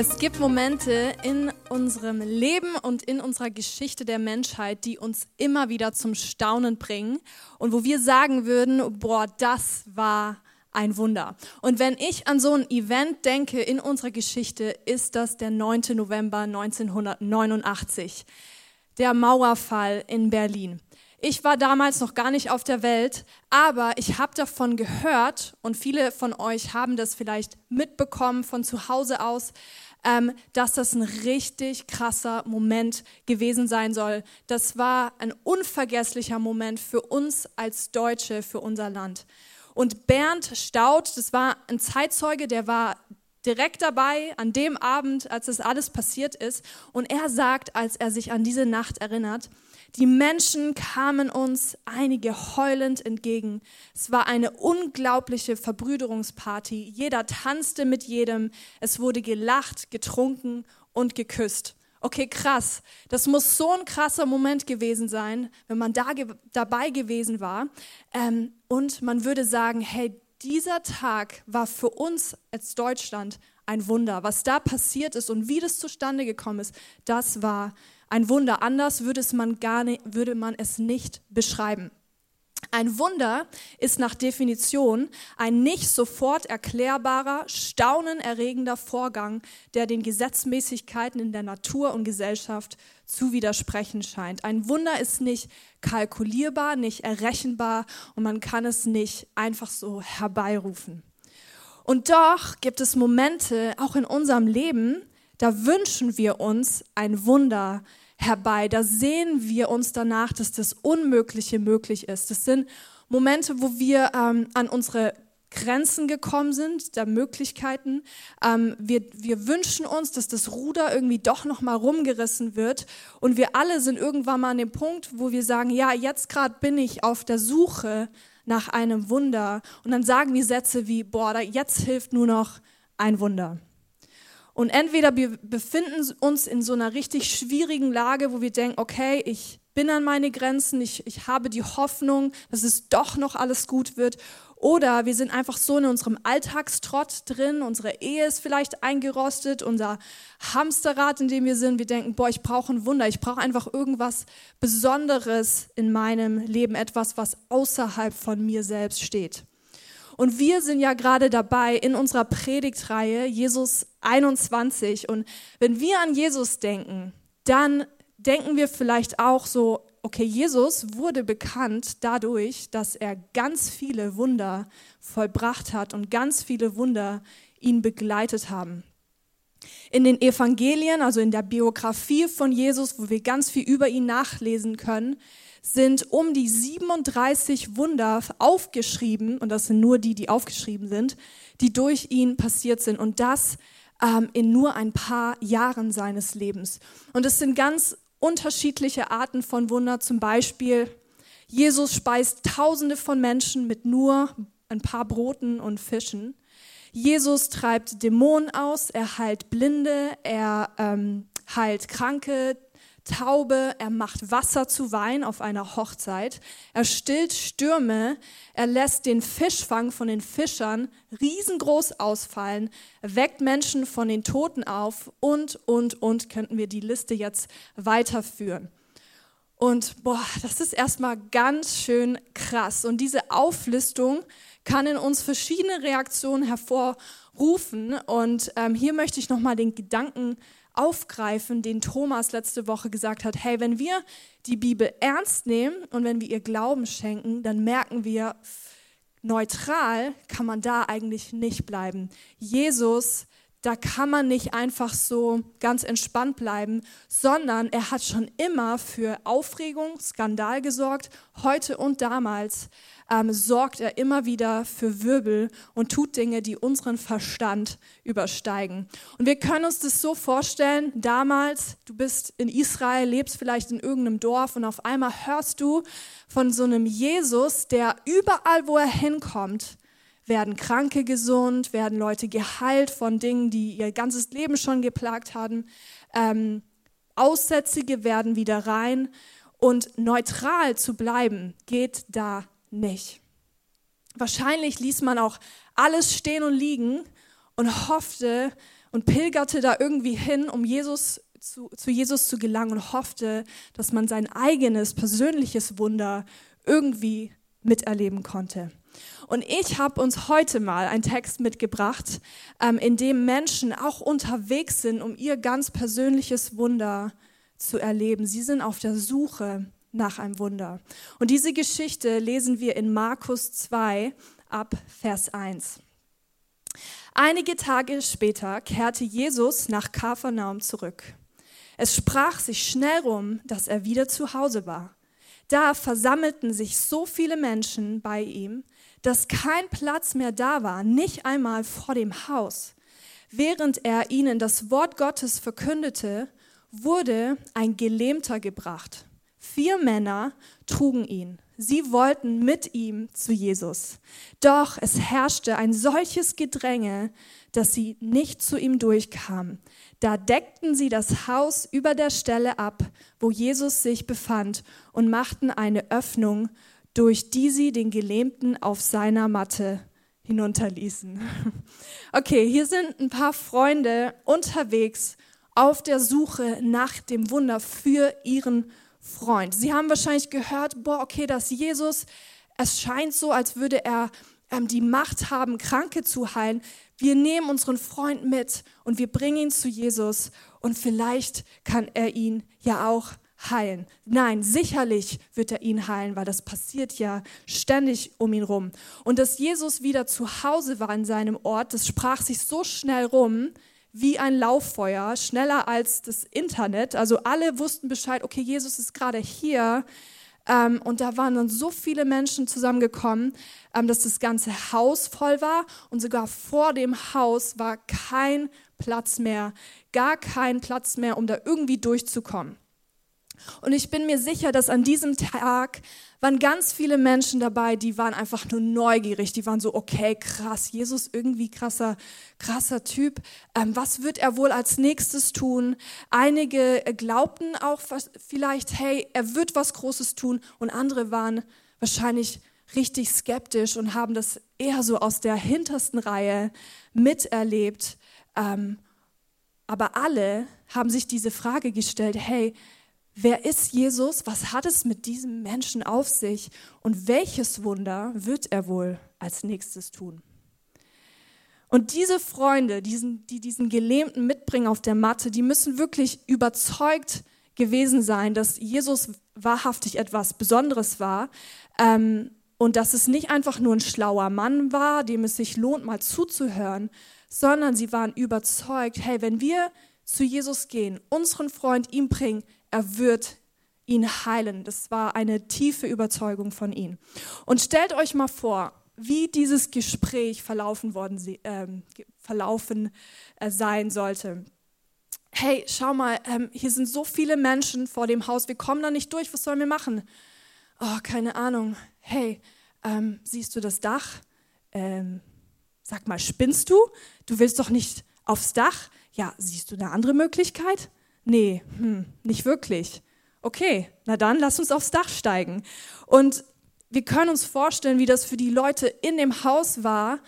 Es gibt Momente in unserem Leben und in unserer Geschichte der Menschheit, die uns immer wieder zum Staunen bringen und wo wir sagen würden, boah, das war ein Wunder. Und wenn ich an so ein Event denke in unserer Geschichte, ist das der 9. November 1989, der Mauerfall in Berlin. Ich war damals noch gar nicht auf der Welt, aber ich habe davon gehört und viele von euch haben das vielleicht mitbekommen von zu Hause aus, ähm, dass das ein richtig krasser Moment gewesen sein soll. Das war ein unvergesslicher Moment für uns als Deutsche, für unser Land. Und Bernd Staud, das war ein Zeitzeuge, der war direkt dabei an dem Abend, als das alles passiert ist. Und er sagt, als er sich an diese Nacht erinnert, die Menschen kamen uns einige heulend entgegen. Es war eine unglaubliche Verbrüderungsparty. Jeder tanzte mit jedem. Es wurde gelacht, getrunken und geküsst. Okay, krass. Das muss so ein krasser Moment gewesen sein, wenn man da ge dabei gewesen war. Ähm, und man würde sagen, hey, dieser Tag war für uns als Deutschland ein Wunder. Was da passiert ist und wie das zustande gekommen ist, das war ein Wunder. Anders würde, man, gar nicht, würde man es nicht beschreiben. Ein Wunder ist nach Definition ein nicht sofort erklärbarer, staunenerregender Vorgang, der den Gesetzmäßigkeiten in der Natur und Gesellschaft zu widersprechen scheint. Ein Wunder ist nicht kalkulierbar, nicht errechenbar und man kann es nicht einfach so herbeirufen. Und doch gibt es Momente, auch in unserem Leben, da wünschen wir uns ein Wunder herbei. Da sehen wir uns danach, dass das Unmögliche möglich ist. Das sind Momente, wo wir ähm, an unsere Grenzen gekommen sind, der Möglichkeiten. Ähm, wir, wir wünschen uns, dass das Ruder irgendwie doch noch mal rumgerissen wird. Und wir alle sind irgendwann mal an dem Punkt, wo wir sagen, ja, jetzt gerade bin ich auf der Suche nach einem Wunder. Und dann sagen wir Sätze wie, boah, jetzt hilft nur noch ein Wunder. Und entweder wir befinden uns in so einer richtig schwierigen Lage, wo wir denken, okay, ich bin an meine Grenzen, ich, ich habe die Hoffnung, dass es doch noch alles gut wird. Oder wir sind einfach so in unserem Alltagstrott drin, unsere Ehe ist vielleicht eingerostet, unser Hamsterrad, in dem wir sind. Wir denken, boah, ich brauche ein Wunder, ich brauche einfach irgendwas Besonderes in meinem Leben, etwas, was außerhalb von mir selbst steht. Und wir sind ja gerade dabei in unserer Predigtreihe Jesus 21. Und wenn wir an Jesus denken, dann denken wir vielleicht auch so, okay, Jesus wurde bekannt dadurch, dass er ganz viele Wunder vollbracht hat und ganz viele Wunder ihn begleitet haben. In den Evangelien, also in der Biografie von Jesus, wo wir ganz viel über ihn nachlesen können, sind um die 37 Wunder aufgeschrieben, und das sind nur die, die aufgeschrieben sind, die durch ihn passiert sind. Und das ähm, in nur ein paar Jahren seines Lebens. Und es sind ganz unterschiedliche Arten von Wunder. Zum Beispiel, Jesus speist Tausende von Menschen mit nur ein paar Broten und Fischen. Jesus treibt Dämonen aus, er heilt Blinde, er ähm, heilt Kranke, Taube, er macht Wasser zu Wein auf einer Hochzeit, er stillt Stürme, er lässt den Fischfang von den Fischern riesengroß ausfallen, weckt Menschen von den Toten auf und, und, und könnten wir die Liste jetzt weiterführen. Und boah, das ist erstmal ganz schön krass. Und diese Auflistung kann in uns verschiedene Reaktionen hervorrufen. Und ähm, hier möchte ich nochmal den Gedanken aufgreifen, den Thomas letzte Woche gesagt hat, hey, wenn wir die Bibel ernst nehmen und wenn wir ihr Glauben schenken, dann merken wir, neutral kann man da eigentlich nicht bleiben. Jesus da kann man nicht einfach so ganz entspannt bleiben, sondern er hat schon immer für Aufregung, Skandal gesorgt. Heute und damals ähm, sorgt er immer wieder für Wirbel und tut Dinge, die unseren Verstand übersteigen. Und wir können uns das so vorstellen, damals, du bist in Israel, lebst vielleicht in irgendeinem Dorf und auf einmal hörst du von so einem Jesus, der überall, wo er hinkommt, werden Kranke gesund, werden Leute geheilt von Dingen, die ihr ganzes Leben schon geplagt haben. Ähm, Aussätzige werden wieder rein. Und neutral zu bleiben, geht da nicht. Wahrscheinlich ließ man auch alles stehen und liegen und hoffte und pilgerte da irgendwie hin, um Jesus zu, zu Jesus zu gelangen und hoffte, dass man sein eigenes persönliches Wunder irgendwie miterleben konnte. Und ich habe uns heute mal einen Text mitgebracht, ähm, in dem Menschen auch unterwegs sind, um ihr ganz persönliches Wunder zu erleben. Sie sind auf der Suche nach einem Wunder. Und diese Geschichte lesen wir in Markus 2 ab Vers 1. Einige Tage später kehrte Jesus nach Kapharnaum zurück. Es sprach sich schnell rum, dass er wieder zu Hause war. Da versammelten sich so viele Menschen bei ihm, dass kein Platz mehr da war, nicht einmal vor dem Haus. Während er ihnen das Wort Gottes verkündete, wurde ein Gelähmter gebracht. Vier Männer trugen ihn. Sie wollten mit ihm zu Jesus. Doch es herrschte ein solches Gedränge, dass sie nicht zu ihm durchkamen. Da deckten sie das Haus über der Stelle ab, wo Jesus sich befand, und machten eine Öffnung, durch die sie den Gelähmten auf seiner Matte hinunterließen. Okay, hier sind ein paar Freunde unterwegs auf der Suche nach dem Wunder für ihren Freund. Sie haben wahrscheinlich gehört, boah, okay, dass Jesus, es scheint so, als würde er ähm, die Macht haben, Kranke zu heilen. Wir nehmen unseren Freund mit und wir bringen ihn zu Jesus und vielleicht kann er ihn ja auch heilen. Nein, sicherlich wird er ihn heilen, weil das passiert ja ständig um ihn rum. Und dass Jesus wieder zu Hause war in seinem Ort, das sprach sich so schnell rum, wie ein Lauffeuer, schneller als das Internet. Also alle wussten Bescheid, okay, Jesus ist gerade hier. Ähm, und da waren dann so viele Menschen zusammengekommen, ähm, dass das ganze Haus voll war. Und sogar vor dem Haus war kein Platz mehr, gar kein Platz mehr, um da irgendwie durchzukommen. Und ich bin mir sicher, dass an diesem Tag waren ganz viele Menschen dabei, die waren einfach nur neugierig. Die waren so, okay, krass, Jesus irgendwie krasser, krasser Typ. Ähm, was wird er wohl als nächstes tun? Einige glaubten auch vielleicht, hey, er wird was Großes tun. Und andere waren wahrscheinlich richtig skeptisch und haben das eher so aus der hintersten Reihe miterlebt. Ähm, aber alle haben sich diese Frage gestellt, hey, Wer ist Jesus? Was hat es mit diesem Menschen auf sich? Und welches Wunder wird er wohl als nächstes tun? Und diese Freunde, diesen, die diesen Gelähmten mitbringen auf der Matte, die müssen wirklich überzeugt gewesen sein, dass Jesus wahrhaftig etwas Besonderes war ähm, und dass es nicht einfach nur ein schlauer Mann war, dem es sich lohnt, mal zuzuhören, sondern sie waren überzeugt, hey, wenn wir zu Jesus gehen, unseren Freund ihm bringen, er wird ihn heilen. Das war eine tiefe Überzeugung von ihm. Und stellt euch mal vor, wie dieses Gespräch verlaufen, worden, äh, verlaufen äh, sein sollte. Hey, schau mal, ähm, hier sind so viele Menschen vor dem Haus, wir kommen da nicht durch, was sollen wir machen? Oh, keine Ahnung. Hey, ähm, siehst du das Dach? Ähm, sag mal, spinnst du? Du willst doch nicht aufs Dach? Ja, siehst du eine andere Möglichkeit? Nee, hm, nicht wirklich. Okay, na dann lass uns aufs Dach steigen. Und wir können uns vorstellen, wie das für die Leute in dem Haus war.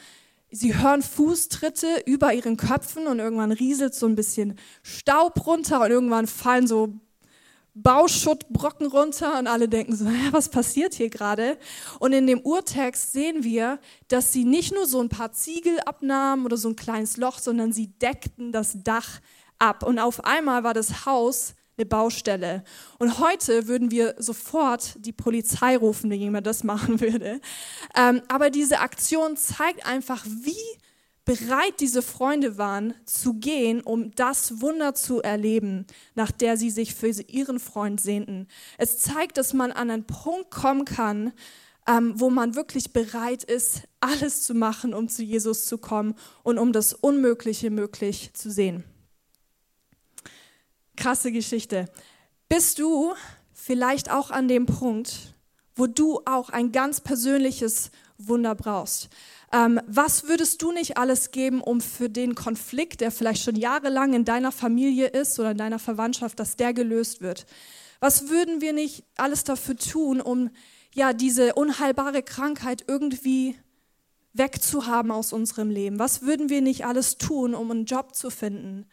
Sie hören Fußtritte über ihren Köpfen und irgendwann rieselt so ein bisschen Staub runter und irgendwann fallen so Bauschuttbrocken runter und alle denken so, was passiert hier gerade? Und in dem Urtext sehen wir, dass sie nicht nur so ein paar Ziegel abnahmen oder so ein kleines Loch, sondern sie deckten das Dach ab und auf einmal war das Haus eine Baustelle. Und heute würden wir sofort die Polizei rufen, wenn jemand das machen würde. Ähm, aber diese Aktion zeigt einfach, wie bereit diese Freunde waren, zu gehen, um das Wunder zu erleben, nach der sie sich für ihren Freund sehnten. Es zeigt, dass man an einen Punkt kommen kann, ähm, wo man wirklich bereit ist, alles zu machen, um zu Jesus zu kommen und um das Unmögliche möglich zu sehen. Krasse Geschichte. Bist du vielleicht auch an dem Punkt, wo du auch ein ganz persönliches Wunder brauchst? Ähm, was würdest du nicht alles geben, um für den Konflikt, der vielleicht schon jahrelang in deiner Familie ist oder in deiner Verwandtschaft, dass der gelöst wird? Was würden wir nicht alles dafür tun, um ja diese unheilbare Krankheit irgendwie wegzuhaben aus unserem Leben? Was würden wir nicht alles tun, um einen Job zu finden?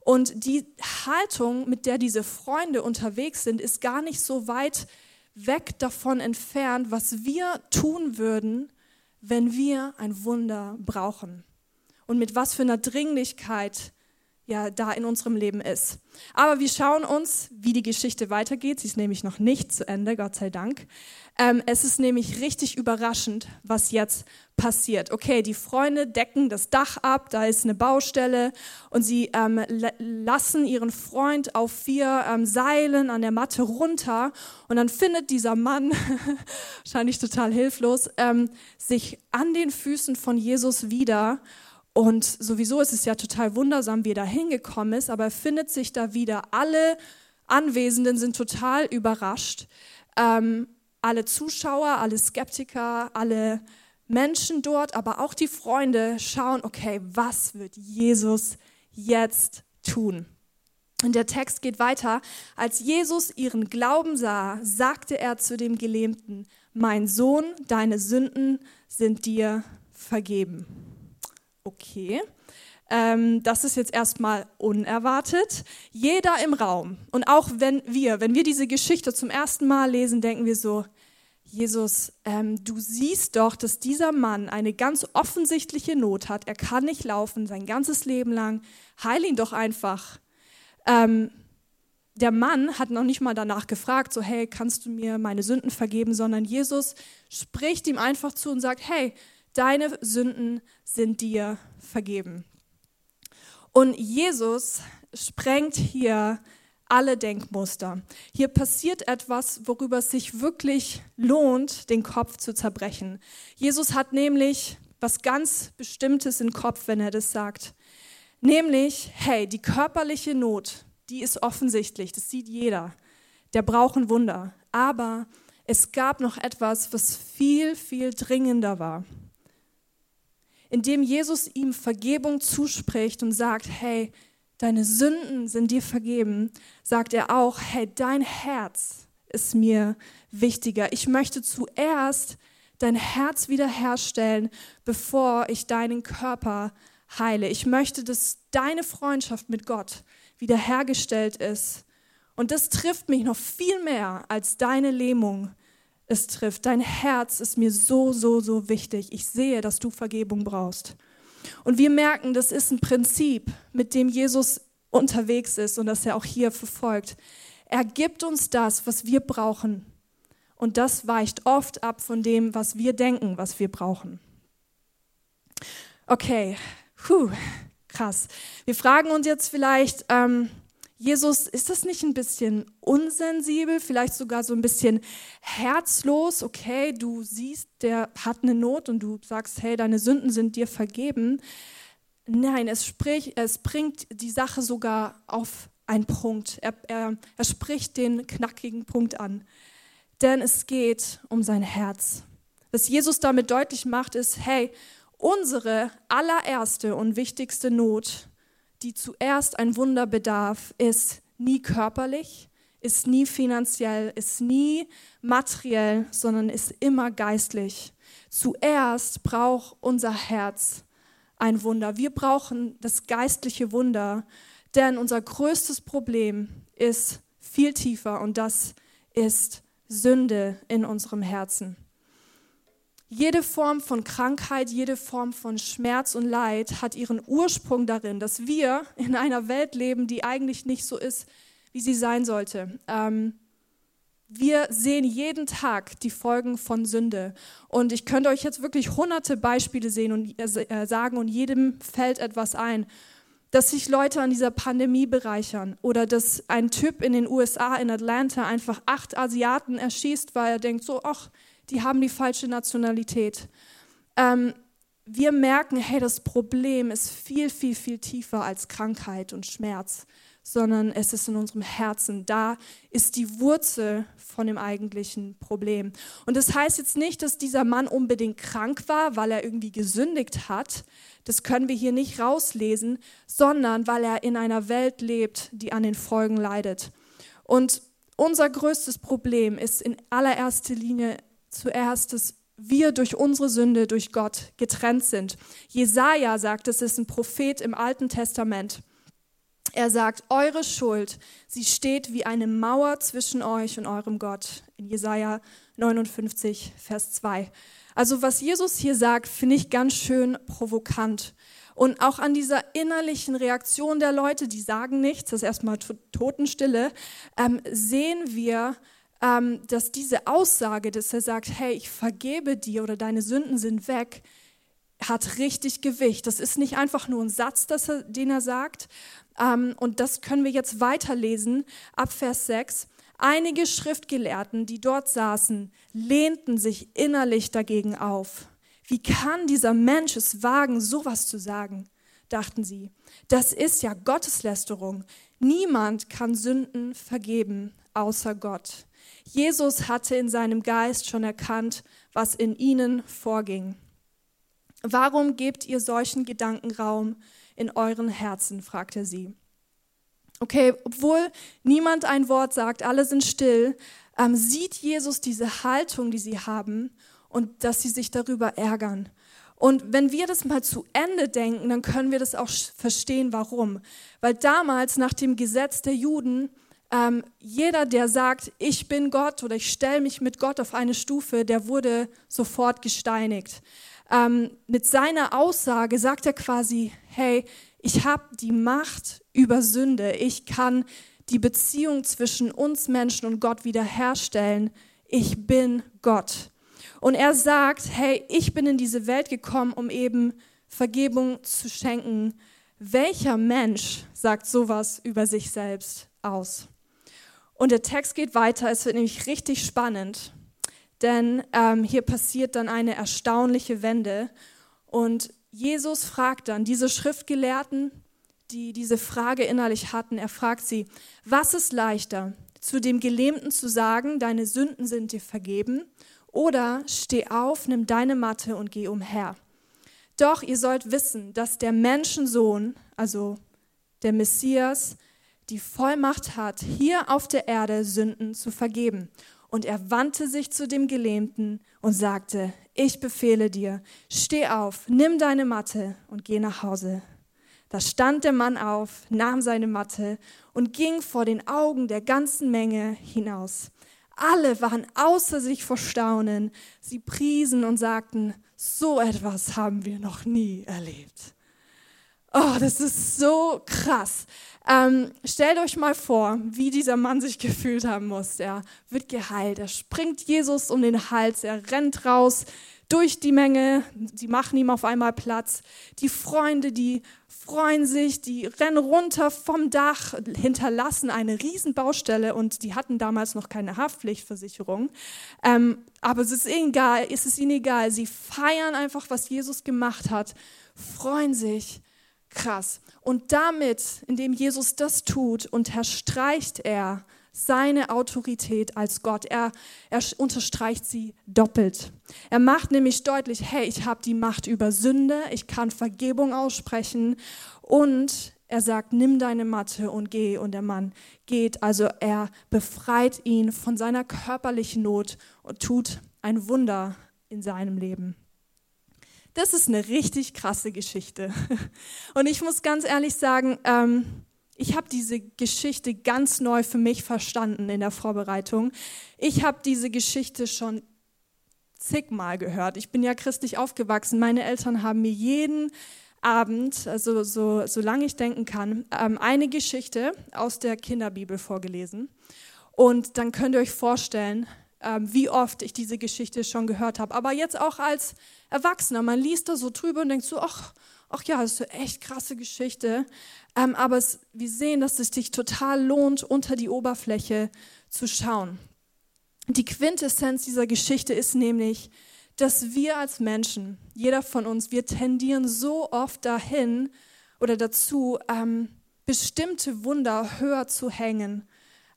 Und die Haltung, mit der diese Freunde unterwegs sind, ist gar nicht so weit weg davon entfernt, was wir tun würden, wenn wir ein Wunder brauchen. Und mit was für einer Dringlichkeit ja da in unserem Leben ist. Aber wir schauen uns, wie die Geschichte weitergeht. Sie ist nämlich noch nicht zu Ende, Gott sei Dank. Ähm, es ist nämlich richtig überraschend, was jetzt passiert. Okay, die Freunde decken das Dach ab, da ist eine Baustelle und sie ähm, lassen ihren Freund auf vier ähm, Seilen an der Matte runter und dann findet dieser Mann, wahrscheinlich total hilflos, ähm, sich an den Füßen von Jesus wieder und sowieso ist es ja total wundersam, wie er da hingekommen ist, aber er findet sich da wieder. Alle Anwesenden sind total überrascht. Ähm, alle Zuschauer, alle Skeptiker, alle Menschen dort, aber auch die Freunde schauen, okay, was wird Jesus jetzt tun? Und der Text geht weiter. Als Jesus ihren Glauben sah, sagte er zu dem Gelähmten, mein Sohn, deine Sünden sind dir vergeben okay. Ähm, das ist jetzt erstmal unerwartet. Jeder im Raum und auch wenn wir, wenn wir diese Geschichte zum ersten Mal lesen, denken wir so, Jesus, ähm, du siehst doch, dass dieser Mann eine ganz offensichtliche Not hat. Er kann nicht laufen sein ganzes Leben lang. Heil ihn doch einfach. Ähm, der Mann hat noch nicht mal danach gefragt, so hey, kannst du mir meine Sünden vergeben, sondern Jesus spricht ihm einfach zu und sagt, hey, deine Sünden sind dir vergeben. Und Jesus sprengt hier alle Denkmuster. Hier passiert etwas, worüber es sich wirklich lohnt, den Kopf zu zerbrechen. Jesus hat nämlich was ganz Bestimmtes im Kopf, wenn er das sagt. Nämlich, hey, die körperliche Not, die ist offensichtlich, das sieht jeder. Der braucht ein Wunder. Aber es gab noch etwas, was viel, viel dringender war indem Jesus ihm Vergebung zuspricht und sagt, hey, deine Sünden sind dir vergeben, sagt er auch, hey, dein Herz ist mir wichtiger. Ich möchte zuerst dein Herz wiederherstellen, bevor ich deinen Körper heile. Ich möchte, dass deine Freundschaft mit Gott wiederhergestellt ist. Und das trifft mich noch viel mehr als deine Lähmung, es trifft. Dein Herz ist mir so, so, so wichtig. Ich sehe, dass du Vergebung brauchst. Und wir merken, das ist ein Prinzip, mit dem Jesus unterwegs ist und das er auch hier verfolgt. Er gibt uns das, was wir brauchen. Und das weicht oft ab von dem, was wir denken, was wir brauchen. Okay, Puh, krass. Wir fragen uns jetzt vielleicht, ähm, Jesus, ist das nicht ein bisschen unsensibel, vielleicht sogar so ein bisschen herzlos? Okay, du siehst, der hat eine Not und du sagst, hey, deine Sünden sind dir vergeben. Nein, es, sprich, es bringt die Sache sogar auf einen Punkt. Er, er, er spricht den knackigen Punkt an. Denn es geht um sein Herz. Was Jesus damit deutlich macht, ist, hey, unsere allererste und wichtigste Not die zuerst ein Wunder bedarf, ist nie körperlich, ist nie finanziell, ist nie materiell, sondern ist immer geistlich. Zuerst braucht unser Herz ein Wunder. Wir brauchen das geistliche Wunder, denn unser größtes Problem ist viel tiefer und das ist Sünde in unserem Herzen. Jede Form von Krankheit, jede Form von Schmerz und Leid hat ihren Ursprung darin, dass wir in einer Welt leben, die eigentlich nicht so ist, wie sie sein sollte. Ähm, wir sehen jeden Tag die Folgen von Sünde. Und ich könnte euch jetzt wirklich hunderte Beispiele sehen und äh, sagen und jedem fällt etwas ein, dass sich Leute an dieser Pandemie bereichern oder dass ein Typ in den USA in Atlanta einfach acht Asiaten erschießt, weil er denkt so, ach, die haben die falsche Nationalität. Ähm, wir merken, hey, das Problem ist viel, viel, viel tiefer als Krankheit und Schmerz sondern es ist in unserem Herzen. Da ist die Wurzel von dem eigentlichen Problem. Und das heißt jetzt nicht, dass dieser Mann unbedingt krank war, weil er irgendwie gesündigt hat. Das können wir hier nicht rauslesen, sondern weil er in einer Welt lebt, die an den Folgen leidet. Und unser größtes Problem ist in allererster Linie zuerst, dass wir durch unsere Sünde durch Gott getrennt sind. Jesaja sagt, es ist ein Prophet im Alten Testament. Er sagt, eure Schuld, sie steht wie eine Mauer zwischen euch und eurem Gott. In Jesaja 59, Vers 2. Also, was Jesus hier sagt, finde ich ganz schön provokant. Und auch an dieser innerlichen Reaktion der Leute, die sagen nichts, das ist erstmal Totenstille, ähm, sehen wir, ähm, dass diese Aussage, dass er sagt, hey, ich vergebe dir oder deine Sünden sind weg, hat richtig Gewicht. Das ist nicht einfach nur ein Satz, er, den er sagt, ähm, und das können wir jetzt weiterlesen ab Vers 6. Einige Schriftgelehrten, die dort saßen, lehnten sich innerlich dagegen auf. Wie kann dieser Mensch es wagen, sowas zu sagen? dachten sie. Das ist ja Gotteslästerung. Niemand kann Sünden vergeben, außer Gott. Jesus hatte in seinem Geist schon erkannt, was in ihnen vorging. Warum gebt ihr solchen Gedanken Raum? in euren Herzen? fragte sie. Okay, obwohl niemand ein Wort sagt, alle sind still, ähm, sieht Jesus diese Haltung, die sie haben und dass sie sich darüber ärgern. Und wenn wir das mal zu Ende denken, dann können wir das auch verstehen, warum. Weil damals nach dem Gesetz der Juden, ähm, jeder, der sagt, ich bin Gott oder ich stelle mich mit Gott auf eine Stufe, der wurde sofort gesteinigt ähm, mit seiner Aussage sagt er quasi, hey, ich habe die Macht über Sünde, ich kann die Beziehung zwischen uns Menschen und Gott wiederherstellen, ich bin Gott. Und er sagt, hey, ich bin in diese Welt gekommen, um eben Vergebung zu schenken. Welcher Mensch sagt sowas über sich selbst aus? Und der Text geht weiter, es wird nämlich richtig spannend denn ähm, hier passiert dann eine erstaunliche Wende. Und Jesus fragt dann diese Schriftgelehrten, die diese Frage innerlich hatten, er fragt sie, was ist leichter, zu dem Gelähmten zu sagen, deine Sünden sind dir vergeben, oder steh auf, nimm deine Matte und geh umher. Doch ihr sollt wissen, dass der Menschensohn, also der Messias, die Vollmacht hat, hier auf der Erde Sünden zu vergeben. Und er wandte sich zu dem Gelähmten und sagte, ich befehle dir, steh auf, nimm deine Matte und geh nach Hause. Da stand der Mann auf, nahm seine Matte und ging vor den Augen der ganzen Menge hinaus. Alle waren außer sich vor Staunen. Sie priesen und sagten, so etwas haben wir noch nie erlebt. Oh, das ist so krass. Ähm, stellt euch mal vor, wie dieser Mann sich gefühlt haben muss. Er wird geheilt, er springt Jesus um den Hals, er rennt raus durch die Menge, die machen ihm auf einmal Platz. Die Freunde, die freuen sich, die rennen runter vom Dach, hinterlassen eine Riesenbaustelle und die hatten damals noch keine Haftpflichtversicherung. Ähm, aber es ist egal, es ist ihnen egal. Sie feiern einfach, was Jesus gemacht hat, freuen sich Krass. Und damit, indem Jesus das tut, unterstreicht er seine Autorität als Gott. Er, er unterstreicht sie doppelt. Er macht nämlich deutlich, hey, ich habe die Macht über Sünde, ich kann Vergebung aussprechen und er sagt, nimm deine Matte und geh. Und der Mann geht. Also er befreit ihn von seiner körperlichen Not und tut ein Wunder in seinem Leben. Das ist eine richtig krasse Geschichte. Und ich muss ganz ehrlich sagen, ähm, ich habe diese Geschichte ganz neu für mich verstanden in der Vorbereitung. Ich habe diese Geschichte schon zigmal gehört. Ich bin ja christlich aufgewachsen. Meine Eltern haben mir jeden Abend, also so, solange ich denken kann, ähm, eine Geschichte aus der Kinderbibel vorgelesen. Und dann könnt ihr euch vorstellen, ähm, wie oft ich diese Geschichte schon gehört habe. Aber jetzt auch als Erwachsener, man liest da so drüber und denkt so, ach, ach ja, das ist eine echt krasse Geschichte. Ähm, aber es, wir sehen, dass es sich total lohnt, unter die Oberfläche zu schauen. Die Quintessenz dieser Geschichte ist nämlich, dass wir als Menschen, jeder von uns, wir tendieren so oft dahin oder dazu, ähm, bestimmte Wunder höher zu hängen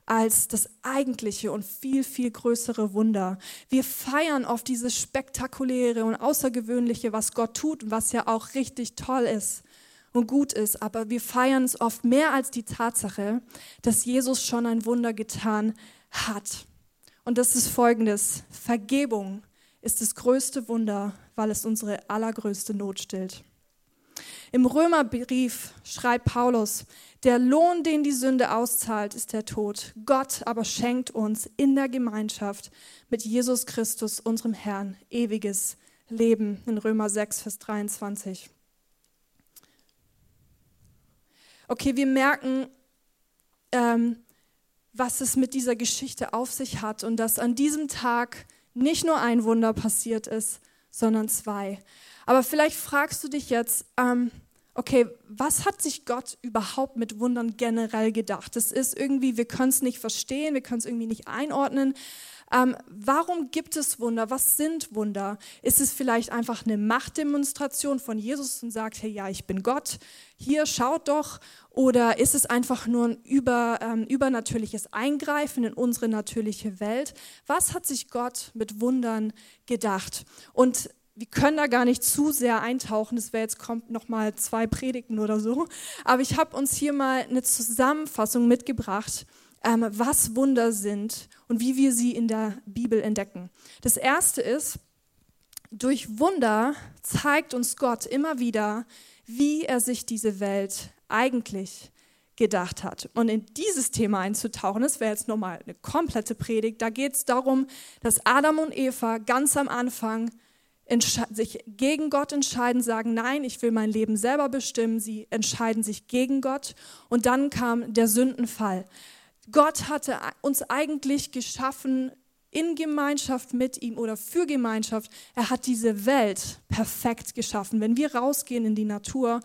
als das eigentliche und viel, viel größere Wunder. Wir feiern oft dieses spektakuläre und außergewöhnliche, was Gott tut und was ja auch richtig toll ist und gut ist, aber wir feiern es oft mehr als die Tatsache, dass Jesus schon ein Wunder getan hat. Und das ist folgendes. Vergebung ist das größte Wunder, weil es unsere allergrößte Not stillt. Im Römerbrief schreibt Paulus, der Lohn, den die Sünde auszahlt, ist der Tod. Gott aber schenkt uns in der Gemeinschaft mit Jesus Christus, unserem Herrn, ewiges Leben. In Römer 6, Vers 23. Okay, wir merken, ähm, was es mit dieser Geschichte auf sich hat und dass an diesem Tag nicht nur ein Wunder passiert ist, sondern zwei. Aber vielleicht fragst du dich jetzt, ähm, okay, was hat sich Gott überhaupt mit Wundern generell gedacht? Das ist irgendwie, wir können es nicht verstehen, wir können es irgendwie nicht einordnen. Ähm, warum gibt es Wunder? Was sind Wunder? Ist es vielleicht einfach eine Machtdemonstration von Jesus und sagt, hey, ja, ich bin Gott, hier schaut doch? Oder ist es einfach nur ein über, ähm, übernatürliches Eingreifen in unsere natürliche Welt? Was hat sich Gott mit Wundern gedacht? Und wir können da gar nicht zu sehr eintauchen. Das wäre jetzt kommt noch mal zwei Predigten oder so. Aber ich habe uns hier mal eine Zusammenfassung mitgebracht, ähm, was Wunder sind und wie wir sie in der Bibel entdecken. Das erste ist, durch Wunder zeigt uns Gott immer wieder, wie er sich diese Welt eigentlich gedacht hat. Und in dieses Thema einzutauchen, das wäre jetzt nochmal eine komplette Predigt. Da geht es darum, dass Adam und Eva ganz am Anfang sich gegen Gott entscheiden, sagen, nein, ich will mein Leben selber bestimmen. Sie entscheiden sich gegen Gott. Und dann kam der Sündenfall. Gott hatte uns eigentlich geschaffen in Gemeinschaft mit ihm oder für Gemeinschaft. Er hat diese Welt perfekt geschaffen. Wenn wir rausgehen in die Natur,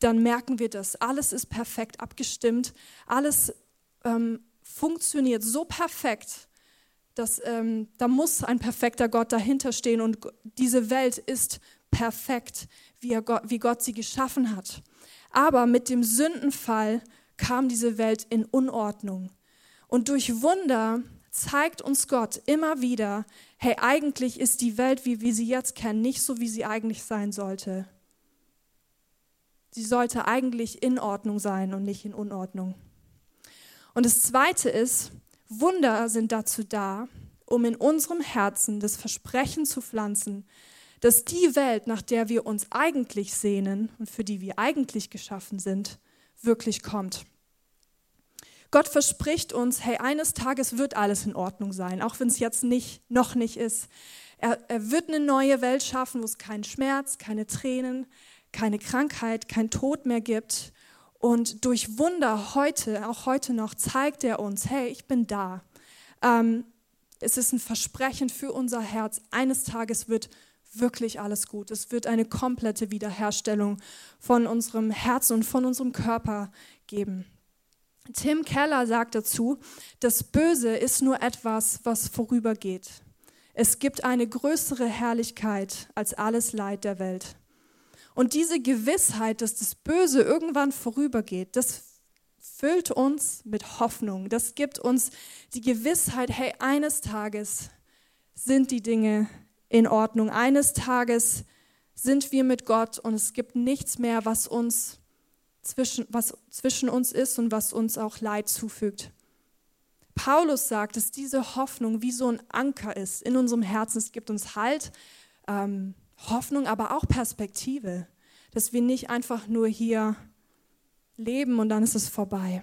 dann merken wir das. Alles ist perfekt abgestimmt. Alles ähm, funktioniert so perfekt, dass, ähm, da muss ein perfekter Gott dahinter stehen und diese Welt ist perfekt, wie, Gott, wie Gott sie geschaffen hat. Aber mit dem Sündenfall kam diese Welt in Unordnung. Und durch Wunder zeigt uns Gott immer wieder, hey, eigentlich ist die Welt, wie wir sie jetzt kennen, nicht so, wie sie eigentlich sein sollte. Sie sollte eigentlich in Ordnung sein und nicht in Unordnung. Und das Zweite ist, Wunder sind dazu da, um in unserem Herzen das Versprechen zu pflanzen, dass die Welt, nach der wir uns eigentlich sehnen und für die wir eigentlich geschaffen sind, wirklich kommt. Gott verspricht uns, hey, eines Tages wird alles in Ordnung sein, auch wenn es jetzt nicht, noch nicht ist. Er, er wird eine neue Welt schaffen, wo es keinen Schmerz, keine Tränen, keine Krankheit, kein Tod mehr gibt. Und durch Wunder heute, auch heute noch, zeigt er uns, hey, ich bin da. Ähm, es ist ein Versprechen für unser Herz. Eines Tages wird wirklich alles gut. Es wird eine komplette Wiederherstellung von unserem Herzen und von unserem Körper geben. Tim Keller sagt dazu, das Böse ist nur etwas, was vorübergeht. Es gibt eine größere Herrlichkeit als alles Leid der Welt. Und diese Gewissheit, dass das Böse irgendwann vorübergeht, das füllt uns mit Hoffnung. Das gibt uns die Gewissheit, hey, eines Tages sind die Dinge in Ordnung. Eines Tages sind wir mit Gott und es gibt nichts mehr, was uns zwischen, was zwischen uns ist und was uns auch Leid zufügt. Paulus sagt, dass diese Hoffnung wie so ein Anker ist in unserem Herzen. Es gibt uns Halt, ähm, Hoffnung, aber auch Perspektive, dass wir nicht einfach nur hier leben und dann ist es vorbei.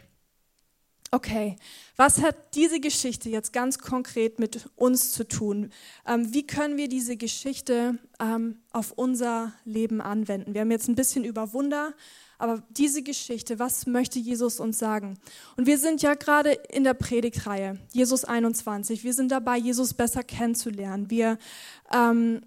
Okay, was hat diese Geschichte jetzt ganz konkret mit uns zu tun? Ähm, wie können wir diese Geschichte ähm, auf unser Leben anwenden? Wir haben jetzt ein bisschen über Wunder, aber diese Geschichte, was möchte Jesus uns sagen? Und wir sind ja gerade in der Predigtreihe, Jesus 21. Wir sind dabei, Jesus besser kennenzulernen. Wir ähm,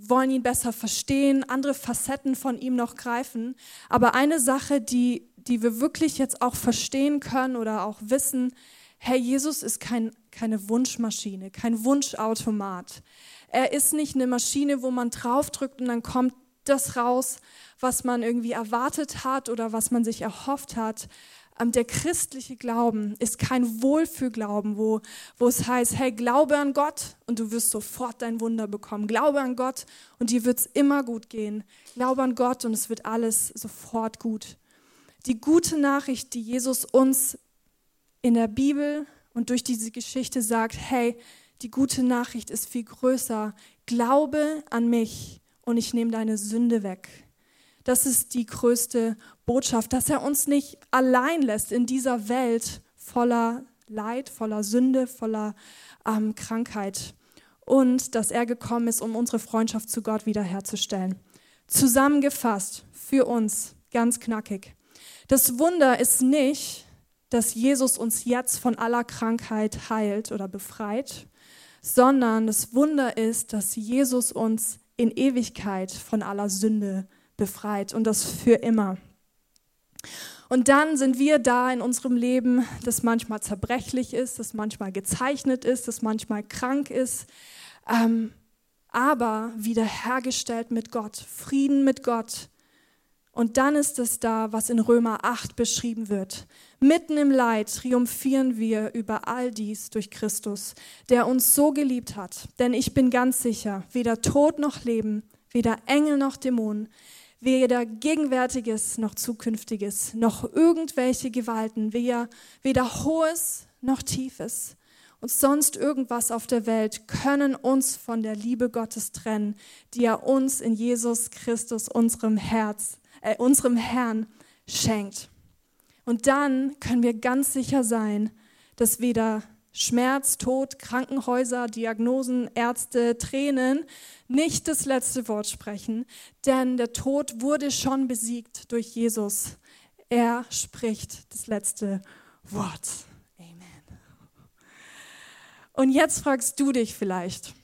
wollen ihn besser verstehen, andere Facetten von ihm noch greifen. Aber eine Sache, die die wir wirklich jetzt auch verstehen können oder auch wissen, Herr Jesus ist kein, keine Wunschmaschine, kein Wunschautomat. Er ist nicht eine Maschine, wo man draufdrückt und dann kommt das raus, was man irgendwie erwartet hat oder was man sich erhofft hat. Ähm, der christliche Glauben ist kein Wohlfühlglauben, wo, wo es heißt, hey, glaube an Gott und du wirst sofort dein Wunder bekommen. Glaube an Gott und dir wird es immer gut gehen. Glaube an Gott und es wird alles sofort gut die gute Nachricht, die Jesus uns in der Bibel und durch diese Geschichte sagt, hey, die gute Nachricht ist viel größer. Glaube an mich und ich nehme deine Sünde weg. Das ist die größte Botschaft, dass er uns nicht allein lässt in dieser Welt voller Leid, voller Sünde, voller ähm, Krankheit. Und dass er gekommen ist, um unsere Freundschaft zu Gott wiederherzustellen. Zusammengefasst für uns, ganz knackig. Das Wunder ist nicht, dass Jesus uns jetzt von aller Krankheit heilt oder befreit, sondern das Wunder ist, dass Jesus uns in Ewigkeit von aller Sünde befreit und das für immer. Und dann sind wir da in unserem Leben, das manchmal zerbrechlich ist, das manchmal gezeichnet ist, das manchmal krank ist, ähm, aber wiederhergestellt mit Gott, Frieden mit Gott, und dann ist es da, was in Römer 8 beschrieben wird. Mitten im Leid triumphieren wir über all dies durch Christus, der uns so geliebt hat. Denn ich bin ganz sicher, weder Tod noch Leben, weder Engel noch Dämonen, weder Gegenwärtiges noch Zukünftiges, noch irgendwelche Gewalten, weder, weder Hohes noch Tiefes und sonst irgendwas auf der Welt können uns von der Liebe Gottes trennen, die er uns in Jesus Christus, unserem Herz, äh, unserem Herrn schenkt. Und dann können wir ganz sicher sein, dass weder Schmerz, Tod, Krankenhäuser, Diagnosen, Ärzte, Tränen nicht das letzte Wort sprechen, denn der Tod wurde schon besiegt durch Jesus. Er spricht das letzte Wort. Amen. Und jetzt fragst du dich vielleicht,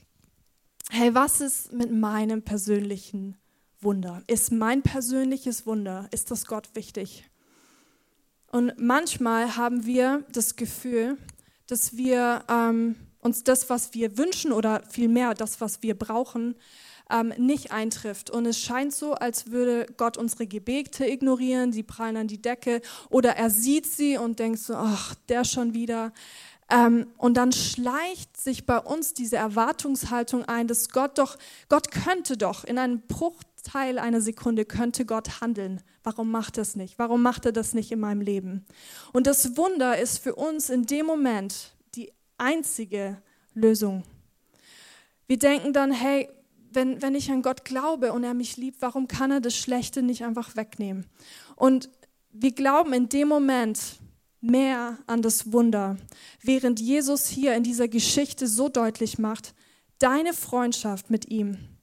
hey, was ist mit meinem persönlichen Wunder? Ist mein persönliches Wunder, ist das Gott wichtig? Und manchmal haben wir das Gefühl, dass wir ähm, uns das, was wir wünschen oder vielmehr das, was wir brauchen, ähm, nicht eintrifft. Und es scheint so, als würde Gott unsere Gebete ignorieren, sie prallen an die Decke oder er sieht sie und denkt so, ach, der schon wieder. Ähm, und dann schleicht sich bei uns diese Erwartungshaltung ein, dass Gott doch, Gott könnte doch in einem Bruchteil einer Sekunde könnte Gott handeln. Warum macht er es nicht? Warum macht er das nicht in meinem Leben? Und das Wunder ist für uns in dem Moment die einzige Lösung. Wir denken dann, hey, wenn, wenn ich an Gott glaube und er mich liebt, warum kann er das Schlechte nicht einfach wegnehmen? Und wir glauben in dem Moment, mehr an das Wunder, während Jesus hier in dieser Geschichte so deutlich macht, deine Freundschaft mit ihm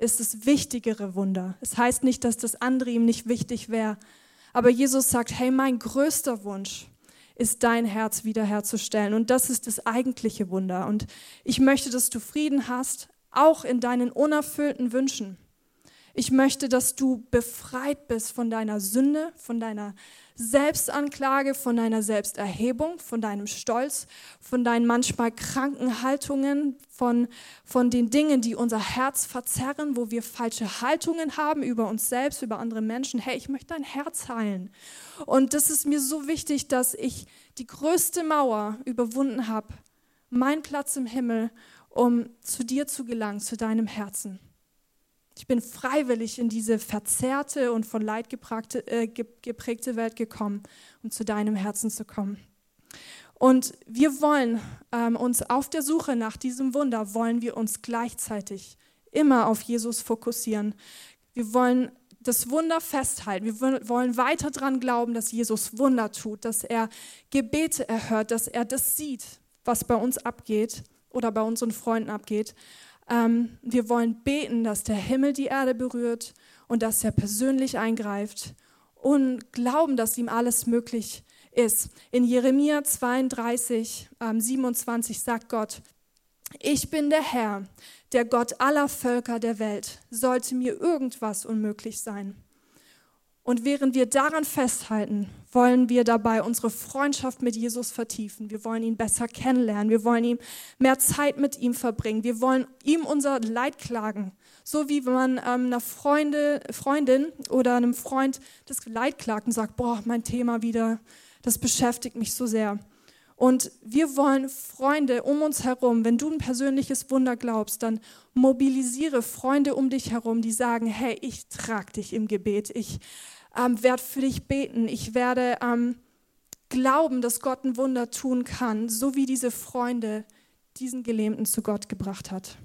ist das wichtigere Wunder. Es heißt nicht, dass das andere ihm nicht wichtig wäre, aber Jesus sagt, hey, mein größter Wunsch ist dein Herz wiederherzustellen und das ist das eigentliche Wunder und ich möchte, dass du Frieden hast, auch in deinen unerfüllten Wünschen. Ich möchte, dass du befreit bist von deiner Sünde, von deiner Selbstanklage, von deiner Selbsterhebung, von deinem Stolz, von deinen manchmal kranken Haltungen, von, von den Dingen, die unser Herz verzerren, wo wir falsche Haltungen haben über uns selbst, über andere Menschen. Hey, ich möchte dein Herz heilen. Und das ist mir so wichtig, dass ich die größte Mauer überwunden habe, mein Platz im Himmel, um zu dir zu gelangen, zu deinem Herzen. Ich bin freiwillig in diese verzerrte und von Leid äh, geprägte Welt gekommen, um zu deinem Herzen zu kommen. Und wir wollen ähm, uns auf der Suche nach diesem Wunder, wollen wir uns gleichzeitig immer auf Jesus fokussieren. Wir wollen das Wunder festhalten. Wir wollen weiter daran glauben, dass Jesus Wunder tut, dass er Gebete erhört, dass er das sieht, was bei uns abgeht oder bei unseren Freunden abgeht. Ähm, wir wollen beten, dass der Himmel die Erde berührt und dass er persönlich eingreift und glauben, dass ihm alles möglich ist. In Jeremia 32, ähm, 27 sagt Gott, ich bin der Herr, der Gott aller Völker der Welt. Sollte mir irgendwas unmöglich sein? Und während wir daran festhalten, wollen wir dabei unsere Freundschaft mit Jesus vertiefen. Wir wollen ihn besser kennenlernen. Wir wollen ihm mehr Zeit mit ihm verbringen. Wir wollen ihm unser Leid klagen. So wie man ähm, einer Freunde, Freundin oder einem Freund das Leid klagt und sagt, boah, mein Thema wieder, das beschäftigt mich so sehr. Und wir wollen Freunde um uns herum, wenn du ein persönliches Wunder glaubst, dann mobilisiere Freunde um dich herum, die sagen, hey, ich trage dich im Gebet, ich ähm, werde für dich beten, ich werde ähm, glauben, dass Gott ein Wunder tun kann, so wie diese Freunde diesen Gelähmten zu Gott gebracht hat.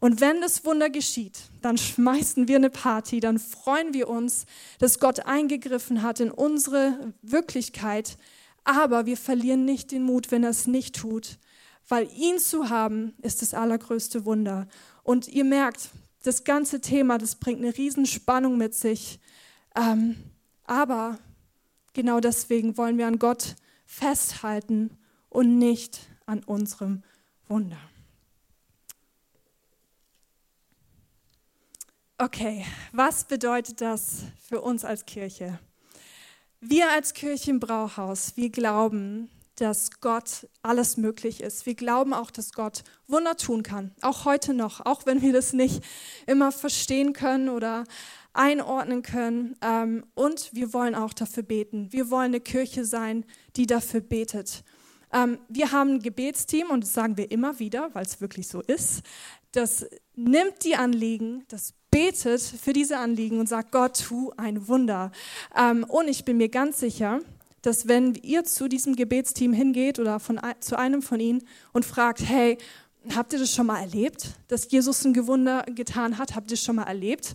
Und wenn das Wunder geschieht, dann schmeißen wir eine Party, dann freuen wir uns, dass Gott eingegriffen hat in unsere Wirklichkeit, aber wir verlieren nicht den Mut, wenn er es nicht tut, weil ihn zu haben ist das allergrößte Wunder. Und ihr merkt, das ganze Thema, das bringt eine Riesenspannung mit sich. Ähm, aber genau deswegen wollen wir an Gott festhalten und nicht an unserem Wunder. Okay, was bedeutet das für uns als Kirche? Wir als Kirche im Brauhaus, wir glauben, dass Gott alles möglich ist. Wir glauben auch, dass Gott Wunder tun kann, auch heute noch, auch wenn wir das nicht immer verstehen können oder einordnen können. Ähm, und wir wollen auch dafür beten. Wir wollen eine Kirche sein, die dafür betet. Ähm, wir haben ein Gebetsteam und das sagen wir immer wieder, weil es wirklich so ist. Das nimmt die Anliegen, das betet für diese Anliegen und sagt, Gott, tu ein Wunder. Ähm, und ich bin mir ganz sicher, dass wenn ihr zu diesem Gebetsteam hingeht oder von, zu einem von ihnen und fragt, hey, habt ihr das schon mal erlebt, dass Jesus ein Gewunder getan hat? Habt ihr das schon mal erlebt,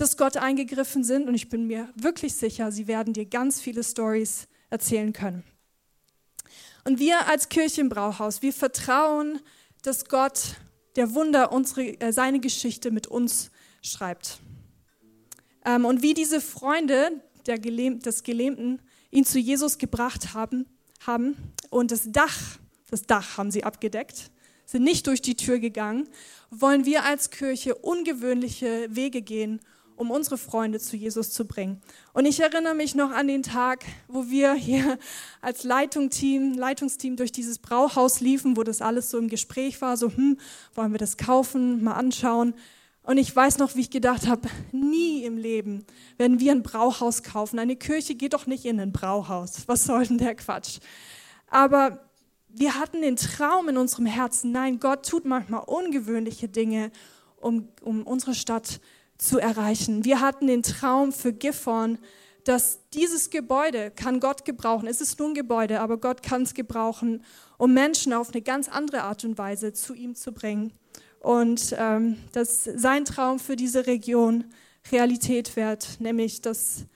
dass Gott eingegriffen sind? Und ich bin mir wirklich sicher, sie werden dir ganz viele Stories erzählen können. Und wir als Kirche im Brauhaus, wir vertrauen, dass Gott der Wunder unsere, äh, seine Geschichte mit uns schreibt. Ähm, und wie diese Freunde Gelähm des Gelähmten ihn zu Jesus gebracht haben, haben und das Dach, das Dach haben sie abgedeckt, sind nicht durch die Tür gegangen, wollen wir als Kirche ungewöhnliche Wege gehen, um unsere Freunde zu Jesus zu bringen. Und ich erinnere mich noch an den Tag, wo wir hier als Leitungsteam, Leitungsteam durch dieses Brauhaus liefen, wo das alles so im Gespräch war, so, hm, wollen wir das kaufen, mal anschauen. Und ich weiß noch, wie ich gedacht habe, nie im Leben werden wir ein Brauhaus kaufen. Eine Kirche geht doch nicht in ein Brauhaus. Was soll denn der Quatsch? Aber wir hatten den Traum in unserem Herzen, nein, Gott tut manchmal ungewöhnliche Dinge, um, um unsere Stadt zu erreichen. Wir hatten den Traum für Gifhorn, dass dieses Gebäude kann Gott gebrauchen. Es ist nur ein Gebäude, aber Gott kann es gebrauchen, um Menschen auf eine ganz andere Art und Weise zu ihm zu bringen und ähm, dass sein Traum für diese Region Realität wird, nämlich dass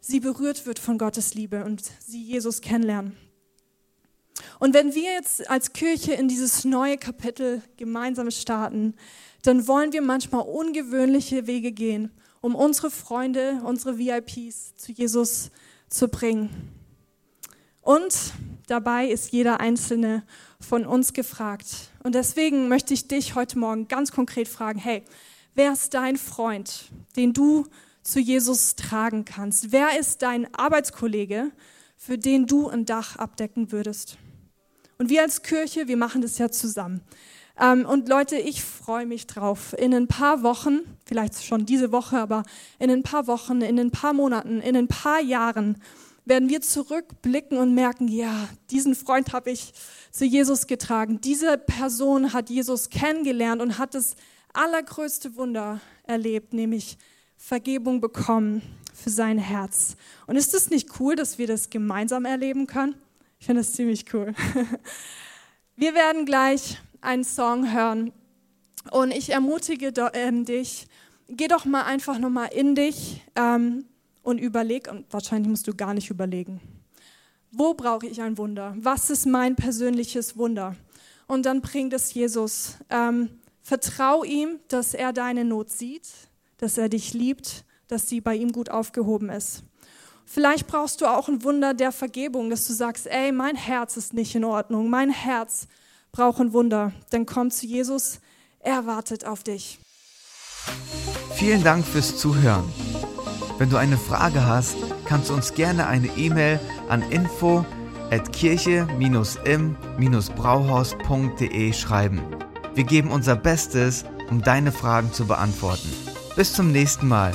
sie berührt wird von Gottes Liebe und sie Jesus kennenlernen. Und wenn wir jetzt als Kirche in dieses neue Kapitel gemeinsam starten, dann wollen wir manchmal ungewöhnliche Wege gehen, um unsere Freunde, unsere VIPs zu Jesus zu bringen. Und dabei ist jeder Einzelne von uns gefragt. Und deswegen möchte ich dich heute Morgen ganz konkret fragen, hey, wer ist dein Freund, den du zu Jesus tragen kannst? Wer ist dein Arbeitskollege, für den du ein Dach abdecken würdest? Und wir als Kirche, wir machen das ja zusammen. Ähm, und Leute, ich freue mich drauf. In ein paar Wochen, vielleicht schon diese Woche, aber in ein paar Wochen, in ein paar Monaten, in ein paar Jahren werden wir zurückblicken und merken, ja, diesen Freund habe ich zu Jesus getragen. Diese Person hat Jesus kennengelernt und hat das allergrößte Wunder erlebt, nämlich Vergebung bekommen für sein Herz. Und ist es nicht cool, dass wir das gemeinsam erleben können? Ich finde das ziemlich cool. Wir werden gleich einen Song hören und ich ermutige ähm, dich, geh doch mal einfach nochmal in dich ähm, und überleg, und wahrscheinlich musst du gar nicht überlegen, wo brauche ich ein Wunder? Was ist mein persönliches Wunder? Und dann bringt es Jesus. Ähm, vertrau ihm, dass er deine Not sieht, dass er dich liebt, dass sie bei ihm gut aufgehoben ist. Vielleicht brauchst du auch ein Wunder der Vergebung, dass du sagst, ey, mein Herz ist nicht in Ordnung, mein Herz braucht ein Wunder. Dann komm zu Jesus, er wartet auf dich. Vielen Dank fürs Zuhören. Wenn du eine Frage hast, kannst du uns gerne eine E-Mail an info at kirche-im-brauhaus.de schreiben. Wir geben unser Bestes, um deine Fragen zu beantworten. Bis zum nächsten Mal